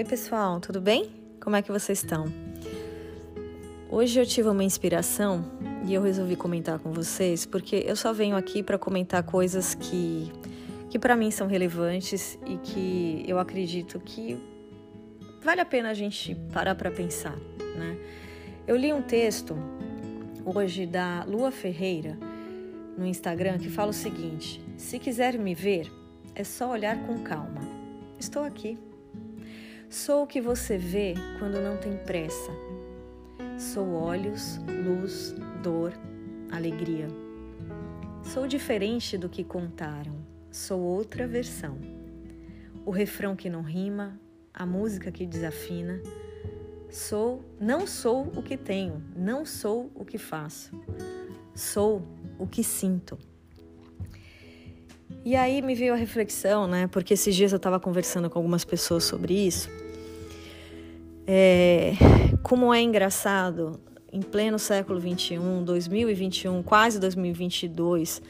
Oi, pessoal, tudo bem? Como é que vocês estão? Hoje eu tive uma inspiração e eu resolvi comentar com vocês porque eu só venho aqui para comentar coisas que que para mim são relevantes e que eu acredito que vale a pena a gente parar para pensar, né? Eu li um texto hoje da Lua Ferreira no Instagram que fala o seguinte: se quiser me ver, é só olhar com calma. Estou aqui. Sou o que você vê quando não tem pressa. Sou olhos, luz, dor, alegria. Sou diferente do que contaram. Sou outra versão. O refrão que não rima, a música que desafina. Sou, não sou o que tenho, não sou o que faço. Sou o que sinto. E aí me veio a reflexão, né? Porque esses dias eu estava conversando com algumas pessoas sobre isso. É, como é engraçado, em pleno século 21, 2021, quase 2022,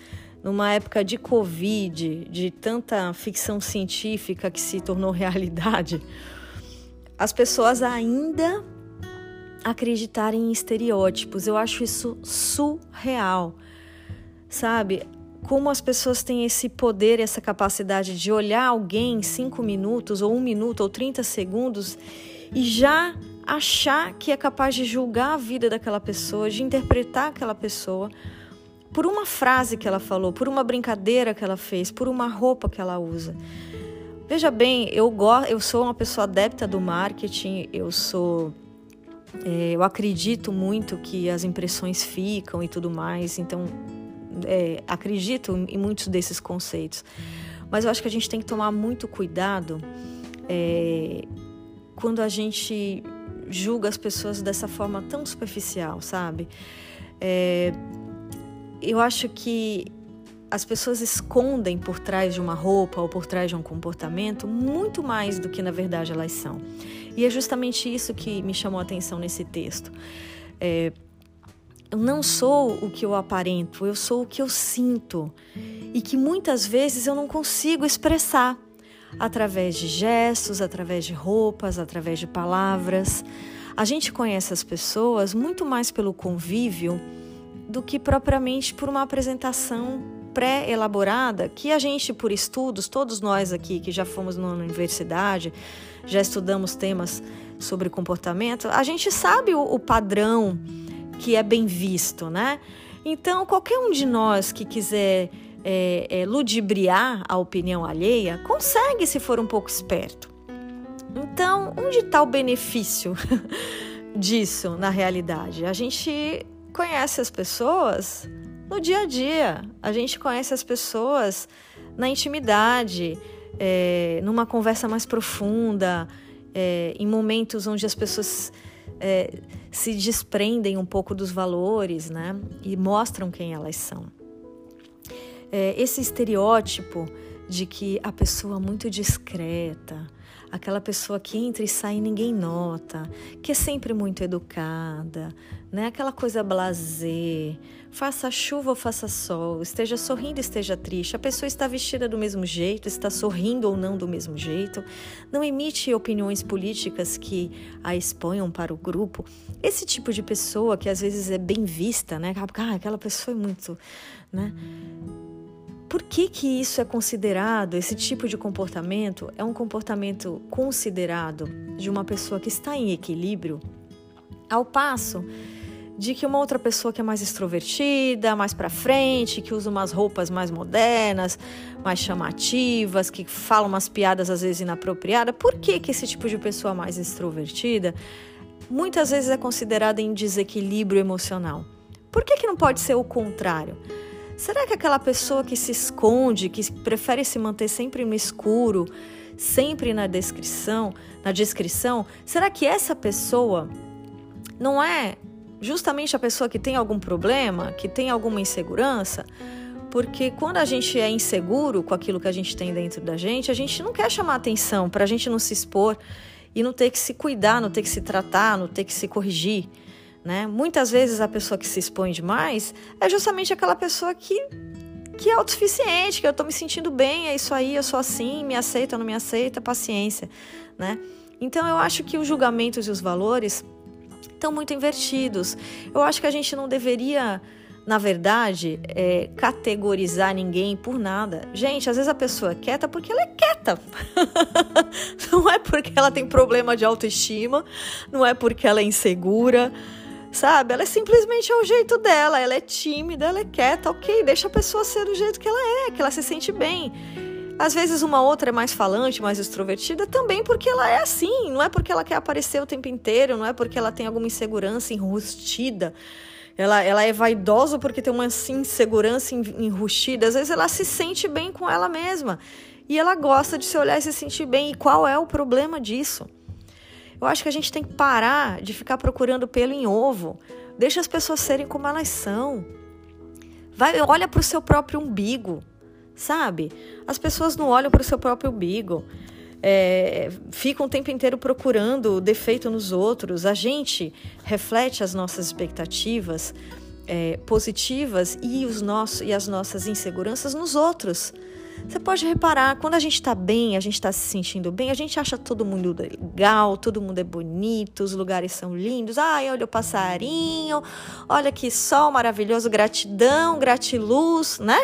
numa época de Covid, de tanta ficção científica que se tornou realidade, as pessoas ainda acreditarem em estereótipos. Eu acho isso surreal, sabe? Como as pessoas têm esse poder, essa capacidade de olhar alguém cinco minutos, ou um minuto, ou 30 segundos e já achar que é capaz de julgar a vida daquela pessoa, de interpretar aquela pessoa por uma frase que ela falou, por uma brincadeira que ela fez, por uma roupa que ela usa. Veja bem, eu, eu sou uma pessoa adepta do marketing, eu sou. É, eu acredito muito que as impressões ficam e tudo mais, então é, acredito em muitos desses conceitos, mas eu acho que a gente tem que tomar muito cuidado é, quando a gente julga as pessoas dessa forma tão superficial, sabe? É, eu acho que as pessoas escondem por trás de uma roupa ou por trás de um comportamento muito mais do que na verdade elas são. E é justamente isso que me chamou a atenção nesse texto. É, eu não sou o que eu aparento, eu sou o que eu sinto e que muitas vezes eu não consigo expressar através de gestos, através de roupas, através de palavras. A gente conhece as pessoas muito mais pelo convívio do que propriamente por uma apresentação pré-elaborada que a gente, por estudos, todos nós aqui que já fomos na universidade, já estudamos temas sobre comportamento, a gente sabe o, padrão que é bem visto, né? Então, qualquer um de nós que quiser é, é, ludibriar a opinião alheia, consegue se for um pouco esperto. Então, onde está o benefício disso na realidade? A gente conhece as pessoas no dia a dia, a gente conhece as pessoas na intimidade, é, numa conversa mais profunda, é, em momentos onde as pessoas é, se desprendem um pouco dos valores, né? E mostram quem elas são. É, esse estereótipo de que a pessoa muito discreta, aquela pessoa que entra e sai e ninguém nota, que é sempre muito educada, né? Aquela coisa blazer, faça chuva ou faça sol, esteja sorrindo, esteja triste, a pessoa está vestida do mesmo jeito, está sorrindo ou não do mesmo jeito, não emite opiniões políticas que a exponham para o grupo. Esse tipo de pessoa que às vezes é bem vista, né? Ah, aquela pessoa é muito, né? Por que, que isso é considerado, esse tipo de comportamento é um comportamento considerado de uma pessoa que está em equilíbrio, ao passo de que uma outra pessoa que é mais extrovertida, mais para frente, que usa umas roupas mais modernas, mais chamativas, que fala umas piadas às vezes inapropriadas, por que, que esse tipo de pessoa mais extrovertida muitas vezes é considerada em desequilíbrio emocional? Por que, que não pode ser o contrário? Será que aquela pessoa que se esconde, que prefere se manter sempre no escuro, sempre na descrição, na descrição, será que essa pessoa não é justamente a pessoa que tem algum problema, que tem alguma insegurança? Porque quando a gente é inseguro com aquilo que a gente tem dentro da gente, a gente não quer chamar atenção para a gente não se expor e não ter que se cuidar, não ter que se tratar, não ter que se corrigir. Né? Muitas vezes a pessoa que se expõe demais é justamente aquela pessoa que, que é autossuficiente, que eu estou me sentindo bem, é isso aí, eu sou assim, me aceita não me aceita, paciência. Né? Então eu acho que os julgamentos e os valores estão muito invertidos. Eu acho que a gente não deveria na verdade, é, categorizar ninguém por nada. Gente, às vezes a pessoa é quieta porque ela é quieta. não é porque ela tem problema de autoestima, não é porque ela é insegura, sabe? Ela é simplesmente é o jeito dela, ela é tímida, ela é quieta, ok, deixa a pessoa ser do jeito que ela é, que ela se sente bem. Às vezes uma outra é mais falante, mais extrovertida, também porque ela é assim, não é porque ela quer aparecer o tempo inteiro, não é porque ela tem alguma insegurança enrustida. Ela, ela é vaidosa porque tem uma insegurança enrustida. Às vezes ela se sente bem com ela mesma. E ela gosta de se olhar e se sentir bem. E qual é o problema disso? Eu acho que a gente tem que parar de ficar procurando pelo em ovo. Deixa as pessoas serem como elas são. Vai, olha para o seu próprio umbigo, sabe? As pessoas não olham para o seu próprio umbigo é, ficam o tempo inteiro procurando defeito nos outros. A gente reflete as nossas expectativas é, positivas e, os nossos, e as nossas inseguranças nos outros. Você pode reparar, quando a gente está bem, a gente está se sentindo bem, a gente acha todo mundo legal, todo mundo é bonito, os lugares são lindos. Ai, olha o passarinho, olha que sol maravilhoso, gratidão, gratiluz, né?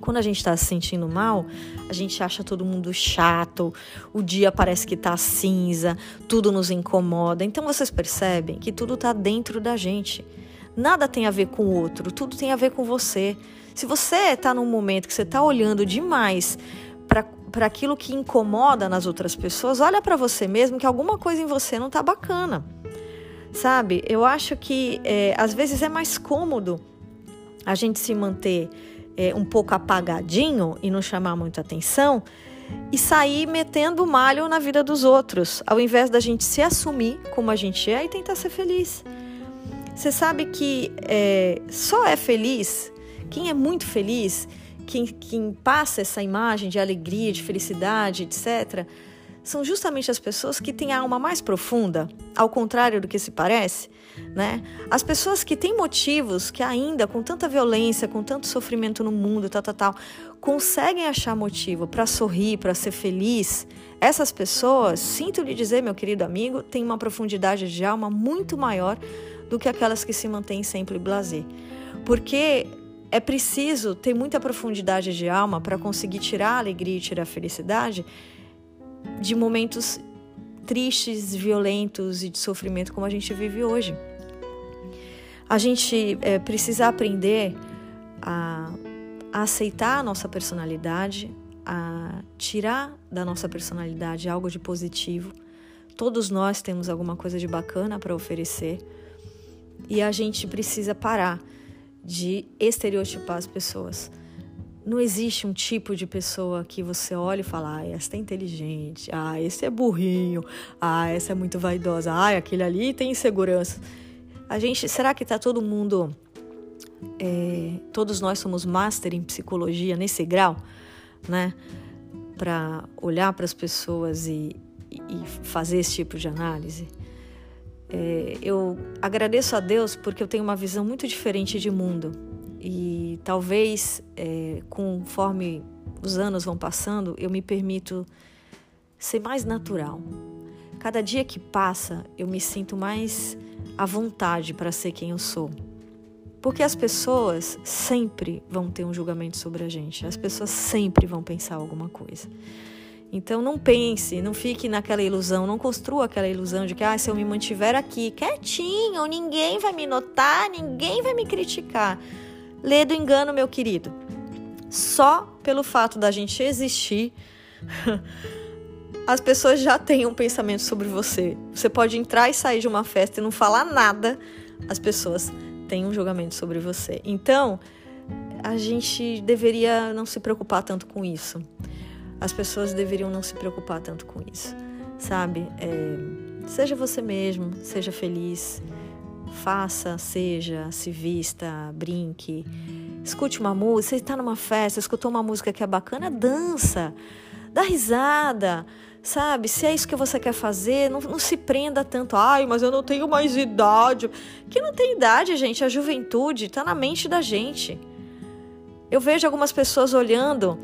Quando a gente está se sentindo mal, a gente acha todo mundo chato, o dia parece que está cinza, tudo nos incomoda. Então vocês percebem que tudo está dentro da gente. Nada tem a ver com o outro, tudo tem a ver com você. Se você está num momento que você está olhando demais para aquilo que incomoda nas outras pessoas, olha para você mesmo que alguma coisa em você não está bacana. Sabe? Eu acho que é, às vezes é mais cômodo a gente se manter é, um pouco apagadinho e não chamar muita atenção e sair metendo malho na vida dos outros, ao invés da gente se assumir como a gente é e tentar ser feliz. Você sabe que é, só é feliz quem é muito feliz, quem, quem passa essa imagem de alegria, de felicidade, etc., são justamente as pessoas que têm a alma mais profunda, ao contrário do que se parece, né? As pessoas que têm motivos que ainda com tanta violência, com tanto sofrimento no mundo, tal, tal, tal, conseguem achar motivo para sorrir, para ser feliz. Essas pessoas, sinto lhe dizer, meu querido amigo, têm uma profundidade de alma muito maior do que aquelas que se mantêm sempre blazer. Porque é preciso ter muita profundidade de alma para conseguir tirar a alegria e tirar a felicidade de momentos tristes, violentos e de sofrimento como a gente vive hoje. A gente é, precisa aprender a, a aceitar a nossa personalidade, a tirar da nossa personalidade algo de positivo. Todos nós temos alguma coisa de bacana para oferecer e a gente precisa parar de estereotipar as pessoas. Não existe um tipo de pessoa que você olha e fala, ah, essa é inteligente, ah, esse é burrinho, ah, essa é muito vaidosa, ah, aquele ali tem insegurança. A gente, será que está todo mundo, é, todos nós somos master em psicologia nesse grau, né? Para olhar para as pessoas e, e, fazer esse tipo de análise. É, eu agradeço a Deus porque eu tenho uma visão muito diferente de mundo e talvez, é, conforme os anos vão passando, eu me permito ser mais natural. Cada dia que passa, eu me sinto mais à vontade para ser quem eu sou. Porque as pessoas sempre vão ter um julgamento sobre a gente, as pessoas sempre vão pensar alguma coisa. Então não pense, não fique naquela ilusão, não construa aquela ilusão de que ah, se eu me mantiver aqui quietinho, ninguém vai me notar, ninguém vai me criticar. Lê do engano, meu querido. Só pelo fato da gente existir, as pessoas já têm um pensamento sobre você. Você pode entrar e sair de uma festa e não falar nada, as pessoas têm um julgamento sobre você. Então, a gente deveria não se preocupar tanto com isso. As pessoas deveriam não se preocupar tanto com isso, sabe? É, seja você mesmo, seja feliz faça, seja, se vista, brinque, escute uma música. Você está numa festa, escutou uma música que é bacana, dança, dá risada, sabe? Se é isso que você quer fazer, não, não se prenda tanto. Ai, mas eu não tenho mais idade. Que não tem idade, gente. A juventude está na mente da gente. Eu vejo algumas pessoas olhando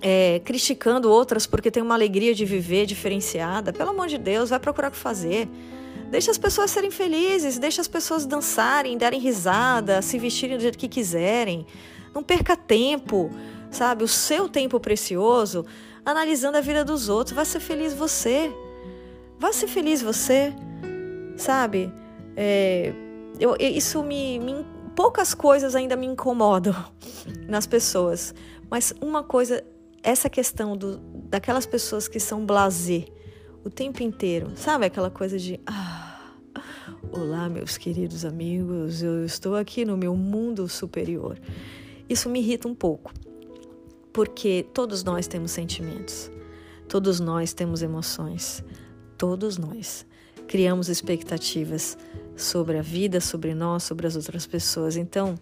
é, criticando outras porque tem uma alegria de viver diferenciada. Pelo amor de Deus, vai procurar o que fazer. Deixa as pessoas serem felizes, deixa as pessoas dançarem, darem risada, se vestirem do jeito que quiserem. Não perca tempo, sabe? O seu tempo precioso analisando a vida dos outros. Vai ser feliz você. Vai ser feliz você, sabe? É, eu, isso me, me. Poucas coisas ainda me incomodam nas pessoas. Mas uma coisa, essa questão do, daquelas pessoas que são blazer o tempo inteiro. Sabe aquela coisa de. Ah, olá, meus queridos amigos, eu estou aqui no meu mundo superior. Isso me irrita um pouco, porque todos nós temos sentimentos, todos nós temos emoções, todos nós criamos expectativas sobre a vida, sobre nós, sobre as outras pessoas. Então,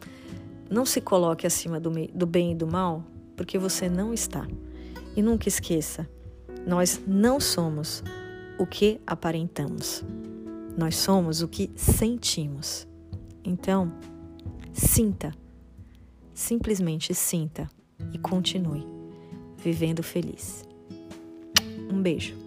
não se coloque acima do, do bem e do mal, porque você não está. E nunca esqueça, nós não somos o que aparentamos. Nós somos o que sentimos. Então, sinta. Simplesmente sinta e continue vivendo feliz. Um beijo.